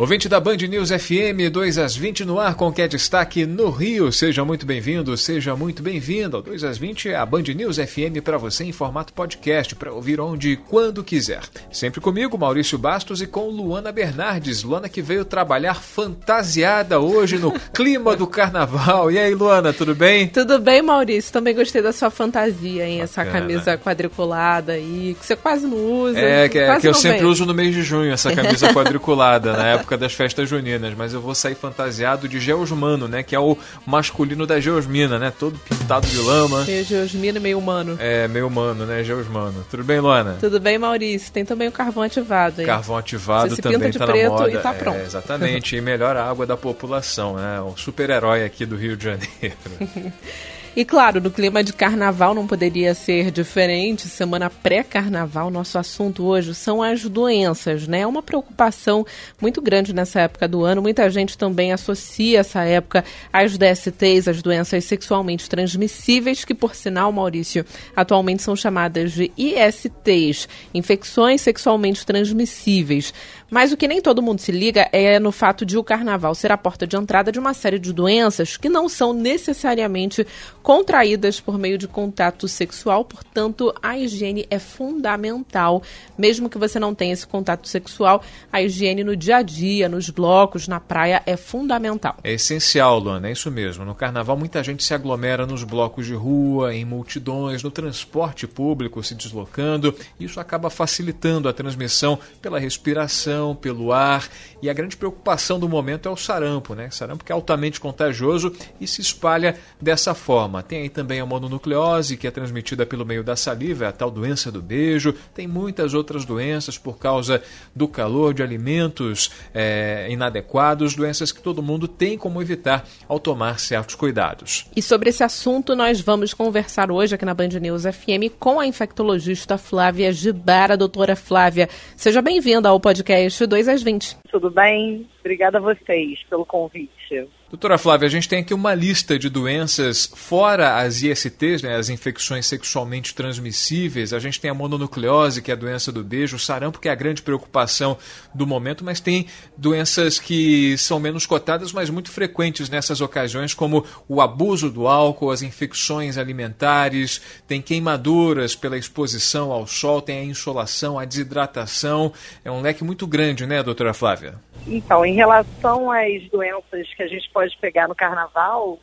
Ouvinte da Band News FM, 2 às 20 no ar, com que é destaque no Rio. Seja muito bem-vindo, seja muito bem-vindo. Ao 2 às 20 é a Band News FM para você em formato podcast, para ouvir onde e quando quiser. Sempre comigo, Maurício Bastos, e com Luana Bernardes. Luana que veio trabalhar fantasiada hoje no clima do carnaval. E aí, Luana, tudo bem? Tudo bem, Maurício. Também gostei da sua fantasia, hein? Essa camisa quadriculada aí, que você quase não usa. É, que, é, que eu sempre uso no mês de junho, essa camisa quadriculada, na época das festas juninas, mas eu vou sair fantasiado de Geosmano, né? Que é o masculino da Geosmina, né? Todo pintado de lama. Meio Geosmina meio humano. É, meio humano, né? Geosmano. Tudo bem, Luana? Tudo bem, Maurício. Tem também o carvão ativado aí. Carvão ativado Você também tá na moda. e tá pronto. É, exatamente. e melhora a água da população, né? O super-herói aqui do Rio de Janeiro. E claro, no clima de carnaval não poderia ser diferente. Semana pré-carnaval, nosso assunto hoje são as doenças, né? É uma preocupação muito grande nessa época do ano. Muita gente também associa essa época às DSTs, as doenças sexualmente transmissíveis, que por sinal, Maurício, atualmente são chamadas de ISTs, infecções sexualmente transmissíveis. Mas o que nem todo mundo se liga é no fato de o carnaval ser a porta de entrada de uma série de doenças que não são necessariamente contraídas por meio de contato sexual, portanto, a higiene é fundamental. Mesmo que você não tenha esse contato sexual, a higiene no dia a dia, nos blocos, na praia é fundamental. É essencial, Luana, é isso mesmo. No carnaval, muita gente se aglomera nos blocos de rua, em multidões, no transporte público, se deslocando. Isso acaba facilitando a transmissão pela respiração, pelo ar. E a grande preocupação do momento é o sarampo, né? Sarampo que é altamente contagioso e se espalha dessa forma. Tem aí também a mononucleose, que é transmitida pelo meio da saliva, é a tal doença do beijo. Tem muitas outras doenças por causa do calor, de alimentos é, inadequados, doenças que todo mundo tem como evitar ao tomar certos cuidados. E sobre esse assunto, nós vamos conversar hoje aqui na Band News FM com a infectologista Flávia Gibara. Doutora Flávia, seja bem-vinda ao podcast 2 às 20. Tudo bem? Obrigada a vocês pelo convite. Doutora Flávia, a gente tem aqui uma lista de doenças fora as ISTs, né, as infecções sexualmente transmissíveis. A gente tem a mononucleose, que é a doença do beijo, o sarampo, que é a grande preocupação do momento, mas tem doenças que são menos cotadas, mas muito frequentes nessas ocasiões, como o abuso do álcool, as infecções alimentares, tem queimaduras pela exposição ao sol, tem a insolação, a desidratação. É um leque muito grande, né, doutora Flávia? Então, em relação às doenças que a gente pode pegar no carnaval,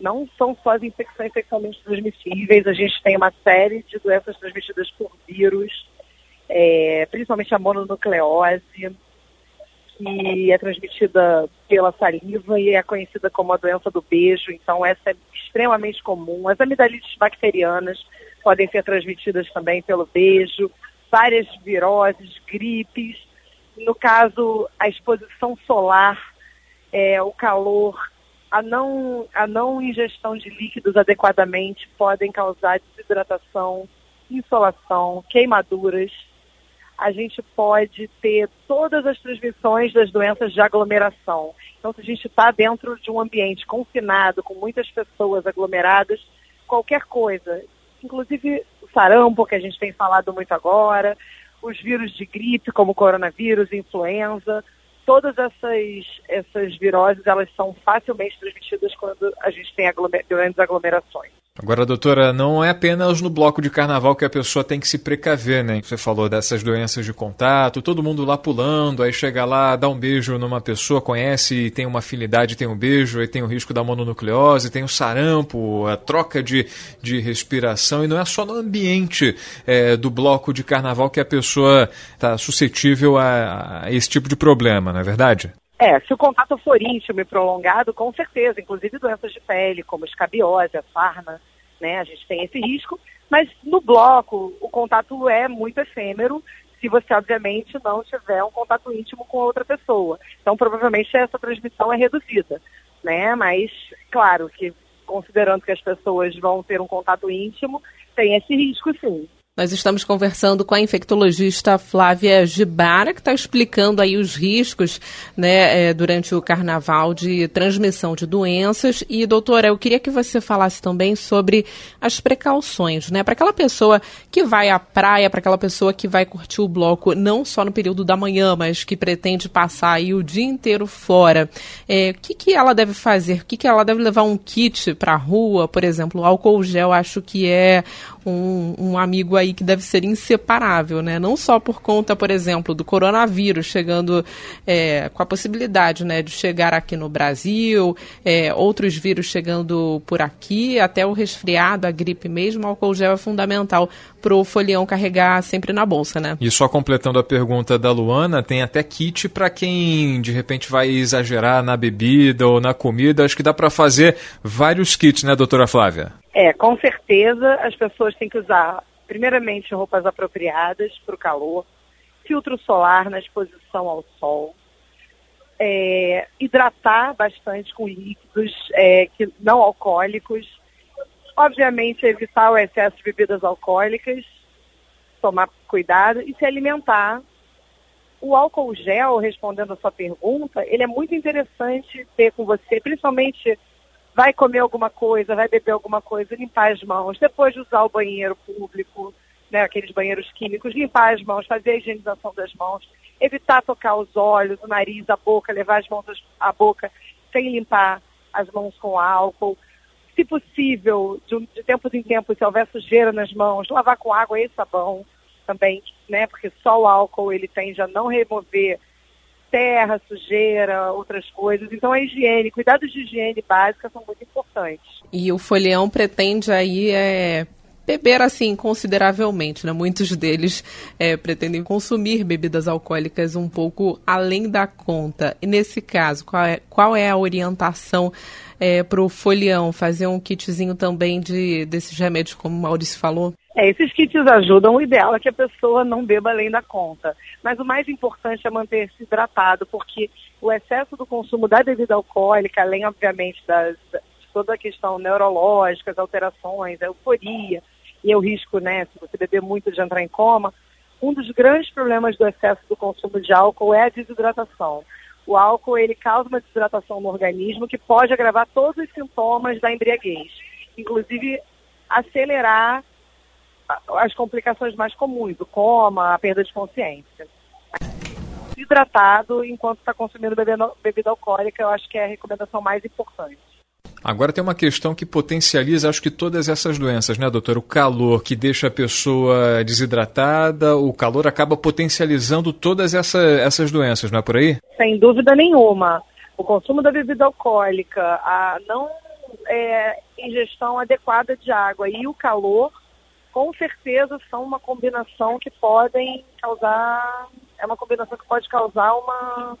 não são só as infecções sexualmente transmissíveis, a gente tem uma série de doenças transmitidas por vírus, é, principalmente a mononucleose, que é transmitida pela saliva e é conhecida como a doença do beijo, então essa é extremamente comum. As amidalites bacterianas podem ser transmitidas também pelo beijo, várias viroses, gripes, no caso, a exposição solar, é, o calor, a não, a não ingestão de líquidos adequadamente podem causar desidratação, insolação, queimaduras. A gente pode ter todas as transmissões das doenças de aglomeração. Então, se a gente está dentro de um ambiente confinado, com muitas pessoas aglomeradas, qualquer coisa, inclusive o sarampo, que a gente tem falado muito agora, os vírus de gripe, como coronavírus, influenza, todas essas, essas viroses, elas são facilmente transmitidas quando a gente tem aglomer grandes aglomerações. Agora, doutora, não é apenas no bloco de carnaval que a pessoa tem que se precaver, né? Você falou dessas doenças de contato, todo mundo lá pulando, aí chega lá, dá um beijo numa pessoa, conhece, tem uma afinidade, tem um beijo, aí tem o risco da mononucleose, tem o sarampo, a troca de, de respiração, e não é só no ambiente é, do bloco de carnaval que a pessoa está suscetível a, a esse tipo de problema, não é verdade? É, se o contato for íntimo e prolongado, com certeza, inclusive doenças de pele, como escabiose, a sarna, né, a gente tem esse risco, mas no bloco o contato é muito efêmero, se você, obviamente, não tiver um contato íntimo com outra pessoa. Então, provavelmente, essa transmissão é reduzida, né, mas, claro, que considerando que as pessoas vão ter um contato íntimo, tem esse risco, sim. Nós estamos conversando com a infectologista Flávia Gibara, que está explicando aí os riscos né, é, durante o carnaval de transmissão de doenças. E, doutora, eu queria que você falasse também sobre as precauções, né? Para aquela pessoa que vai à praia, para aquela pessoa que vai curtir o bloco, não só no período da manhã, mas que pretende passar aí o dia inteiro fora. É, o que, que ela deve fazer? O que, que ela deve levar um kit para a rua, por exemplo? Álcool gel, acho que é um, um amigo aí que deve ser inseparável, né? Não só por conta, por exemplo, do coronavírus chegando é, com a possibilidade, né, de chegar aqui no Brasil, é, outros vírus chegando por aqui, até o resfriado, a gripe mesmo, o álcool gel é fundamental para o folião carregar sempre na bolsa, né? E só completando a pergunta da Luana, tem até kit para quem de repente vai exagerar na bebida ou na comida. Acho que dá para fazer vários kits, né, doutora Flávia? É, com certeza as pessoas têm que usar, primeiramente, roupas apropriadas para o calor, filtro solar na exposição ao sol, é, hidratar bastante com líquidos é, que, não alcoólicos, obviamente evitar o excesso de bebidas alcoólicas, tomar cuidado e se alimentar. O álcool gel, respondendo a sua pergunta, ele é muito interessante ter com você, principalmente vai comer alguma coisa, vai beber alguma coisa, limpar as mãos, depois de usar o banheiro público, né, aqueles banheiros químicos, limpar as mãos, fazer a higienização das mãos, evitar tocar os olhos, o nariz, a boca, levar as mãos à boca sem limpar as mãos com álcool. Se possível, de, de tempos em tempos, se houver sujeira nas mãos, lavar com água e sabão também, né? Porque só o álcool ele tende a não remover terra, sujeira, outras coisas. Então a higiene, cuidados de higiene básica são muito importantes. E o folião pretende aí é, beber assim consideravelmente, né? Muitos deles é, pretendem consumir bebidas alcoólicas um pouco além da conta. E nesse caso, qual é, qual é a orientação é, para o folião? Fazer um kitzinho também de desses remédios, como o Maurício falou? É, esses kits ajudam. O ideal é que a pessoa não beba além da conta. Mas o mais importante é manter-se hidratado, porque o excesso do consumo da bebida alcoólica, além, obviamente, das, de toda a questão neurológica, as alterações, a euforia e o risco, né, se você beber muito, de entrar em coma, um dos grandes problemas do excesso do consumo de álcool é a desidratação. O álcool, ele causa uma desidratação no organismo que pode agravar todos os sintomas da embriaguez. Inclusive, acelerar as complicações mais comuns, o coma, a perda de consciência. Hidratado enquanto está consumindo bebida, bebida alcoólica, eu acho que é a recomendação mais importante. Agora tem uma questão que potencializa, acho que todas essas doenças, né, doutor? O calor que deixa a pessoa desidratada, o calor acaba potencializando todas essa, essas doenças, não é por aí? Sem dúvida nenhuma. O consumo da bebida alcoólica, a não é, ingestão adequada de água e o calor com certeza são uma combinação que podem causar, é uma combinação que pode causar uma,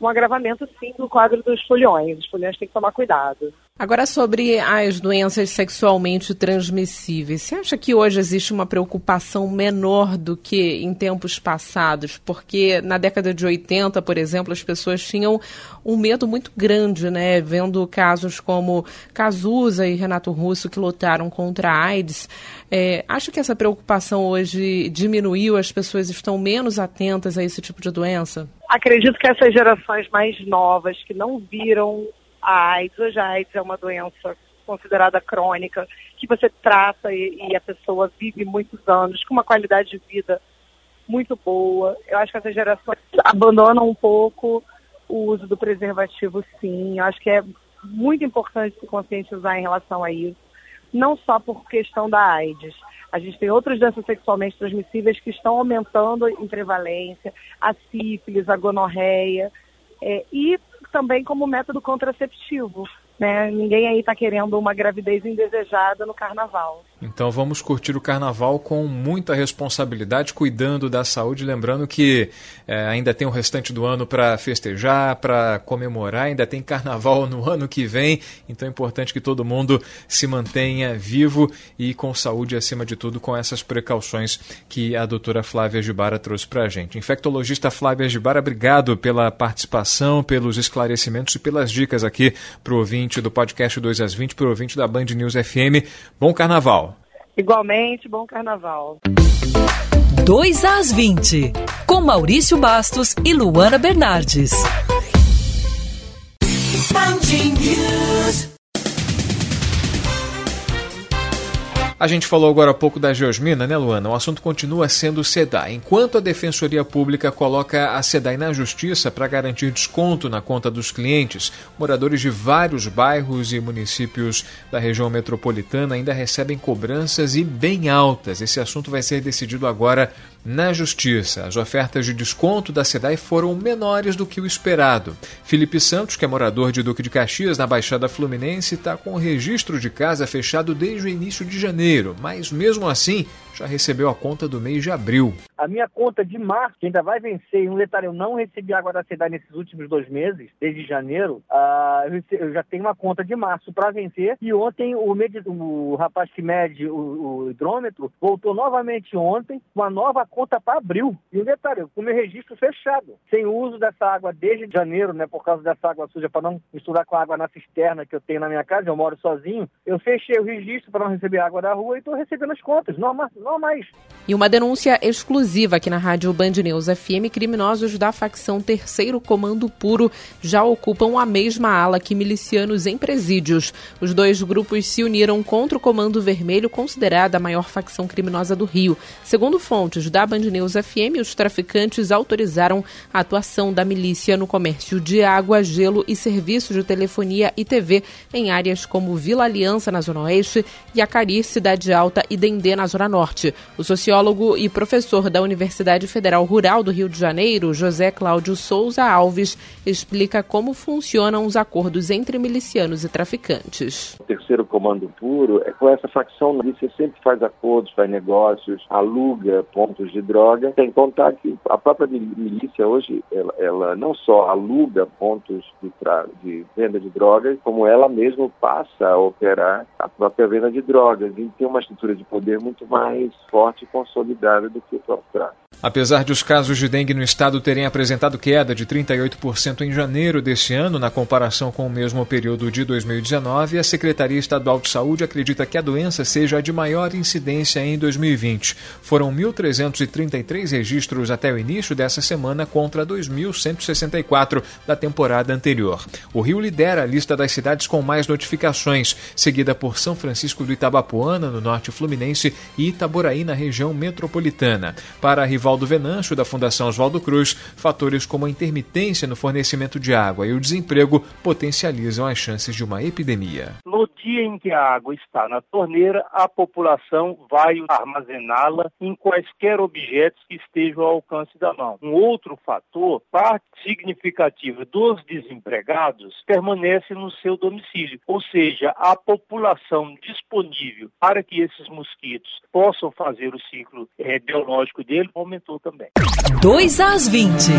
um agravamento sim do quadro dos foliões. Os foliões têm que tomar cuidado. Agora, sobre as doenças sexualmente transmissíveis, você acha que hoje existe uma preocupação menor do que em tempos passados? Porque na década de 80, por exemplo, as pessoas tinham um medo muito grande, né? Vendo casos como Cazuza e Renato Russo que lutaram contra a AIDS. É, acha que essa preocupação hoje diminuiu? As pessoas estão menos atentas a esse tipo de doença? Acredito que essas gerações mais novas que não viram a AIDS. Hoje a AIDS é uma doença considerada crônica, que você trata e, e, a pessoa vive muitos anos com uma qualidade de vida muito boa. Eu acho que essas gerações abandonam um pouco o uso do preservativo, sim. Eu acho que é muito importante se conscientizar em relação a isso, não só por questão da AIDS. A gente tem outras doenças sexualmente transmissíveis que estão aumentando em prevalência, a sífilis, a gonorreia, é, e também como método contraceptivo. Né? Ninguém aí está querendo uma gravidez indesejada no carnaval. Então vamos curtir o carnaval com muita responsabilidade, cuidando da saúde, lembrando que é, ainda tem o restante do ano para festejar, para comemorar, ainda tem carnaval no ano que vem, então é importante que todo mundo se mantenha vivo e com saúde acima de tudo, com essas precauções que a doutora Flávia Gibara trouxe para a gente. Infectologista Flávia Gibara, obrigado pela participação, pelos esclarecimentos e pelas dicas aqui para o ouvinte do podcast 2 às 20, para o ouvinte da Band News FM. Bom carnaval! Igualmente, bom carnaval. 2 às 20, com Maurício Bastos e Luana Bernardes. A gente falou agora há pouco da Geosmina, né, Luana? O assunto continua sendo o SEDAI. Enquanto a Defensoria Pública coloca a SEDAI na justiça para garantir desconto na conta dos clientes, moradores de vários bairros e municípios da região metropolitana ainda recebem cobranças e bem altas. Esse assunto vai ser decidido agora na Justiça, as ofertas de desconto da SEDAI foram menores do que o esperado. Felipe Santos, que é morador de Duque de Caxias, na Baixada Fluminense, está com o registro de casa fechado desde o início de janeiro, mas mesmo assim já recebeu a conta do mês de abril. A minha conta de março, que ainda vai vencer, e um detalhe, eu não recebi água da SEDAI nesses últimos dois meses, desde janeiro, uh, eu já tenho uma conta de março para vencer, e ontem o, o rapaz que mede o, o hidrômetro voltou novamente ontem, uma nova conta para abril. E um detalhe, com o meu registro fechado, sem uso dessa água desde janeiro, né, por causa dessa água suja, para não misturar com a água na cisterna que eu tenho na minha casa, eu moro sozinho, eu fechei o registro para não receber água da rua e estou recebendo as contas, normal, normais. E uma denúncia exclusiva aqui na Rádio Band News FM, criminosos da facção Terceiro Comando Puro já ocupam a mesma ala que milicianos em presídios. Os dois grupos se uniram contra o Comando Vermelho, considerada a maior facção criminosa do Rio. Segundo fontes da Band News FM, os traficantes autorizaram a atuação da milícia no comércio de água, gelo e serviços de telefonia e TV em áreas como Vila Aliança, na Zona Oeste, e Acari, Cidade Alta e Dendê, na Zona Norte. O sociólogo e professor da Universidade Federal Rural do Rio de Janeiro, José Cláudio Souza Alves, explica como funcionam os acordos entre milicianos e traficantes. O terceiro comando puro é com essa facção, milícia sempre faz acordos, faz negócios, aluga pontos de droga. Tem que contar que a própria milícia hoje, ela, ela não só aluga pontos de, de venda de drogas, como ela mesma passa a operar a própria venda de drogas. E tem uma estrutura de poder muito mais forte forte e consolidada do que o próprio tráfico. Apesar de os casos de dengue no estado terem apresentado queda de 38% em janeiro deste ano, na comparação com o mesmo período de 2019, a Secretaria Estadual de Saúde acredita que a doença seja a de maior incidência em 2020. Foram 1.333 registros até o início dessa semana contra 2.164 da temporada anterior. O Rio lidera a lista das cidades com mais notificações, seguida por São Francisco do Itabapuana, no norte fluminense, e Itaboraí, na região metropolitana. Para a Rivaldo Venâncio, da Fundação Oswaldo Cruz, fatores como a intermitência no fornecimento de água e o desemprego potencializam as chances de uma epidemia. No dia em que a água está na torneira, a população vai armazená-la em quaisquer objetos que estejam ao alcance da mão. Um outro fator, parte significativa dos desempregados permanece no seu domicílio, ou seja, a população disponível para que esses mosquitos possam fazer o ciclo é, biológico dele aumentou também. 2 às 20.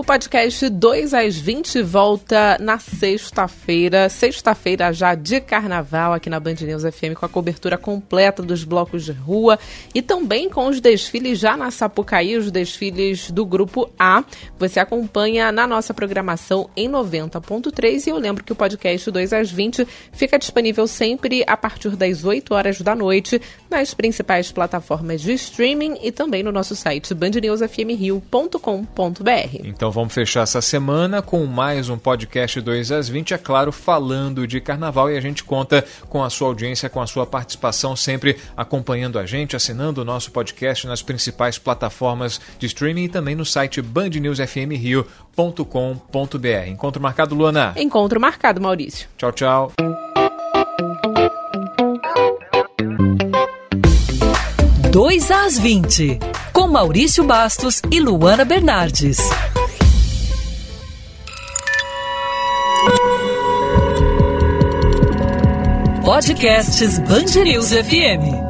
O podcast 2 às 20 volta na sexta-feira, sexta-feira já de carnaval aqui na Band News FM com a cobertura completa dos blocos de rua e também com os desfiles já na Sapucaí, os desfiles do grupo A. Você acompanha na nossa programação em 90.3 e eu lembro que o podcast 2 às 20 fica disponível sempre a partir das 8 horas da noite nas principais plataformas de streaming e também no nosso site bandnewsfmrio.com.br. Então então vamos fechar essa semana com mais um podcast 2 às 20, é claro, falando de carnaval e a gente conta com a sua audiência, com a sua participação, sempre acompanhando a gente, assinando o nosso podcast nas principais plataformas de streaming e também no site bandnewsfmrio.com.br. Encontro marcado, Luana? Encontro marcado, Maurício. Tchau, tchau. Dois às 20, com Maurício Bastos e Luana Bernardes. Podcasts Bangerils FM.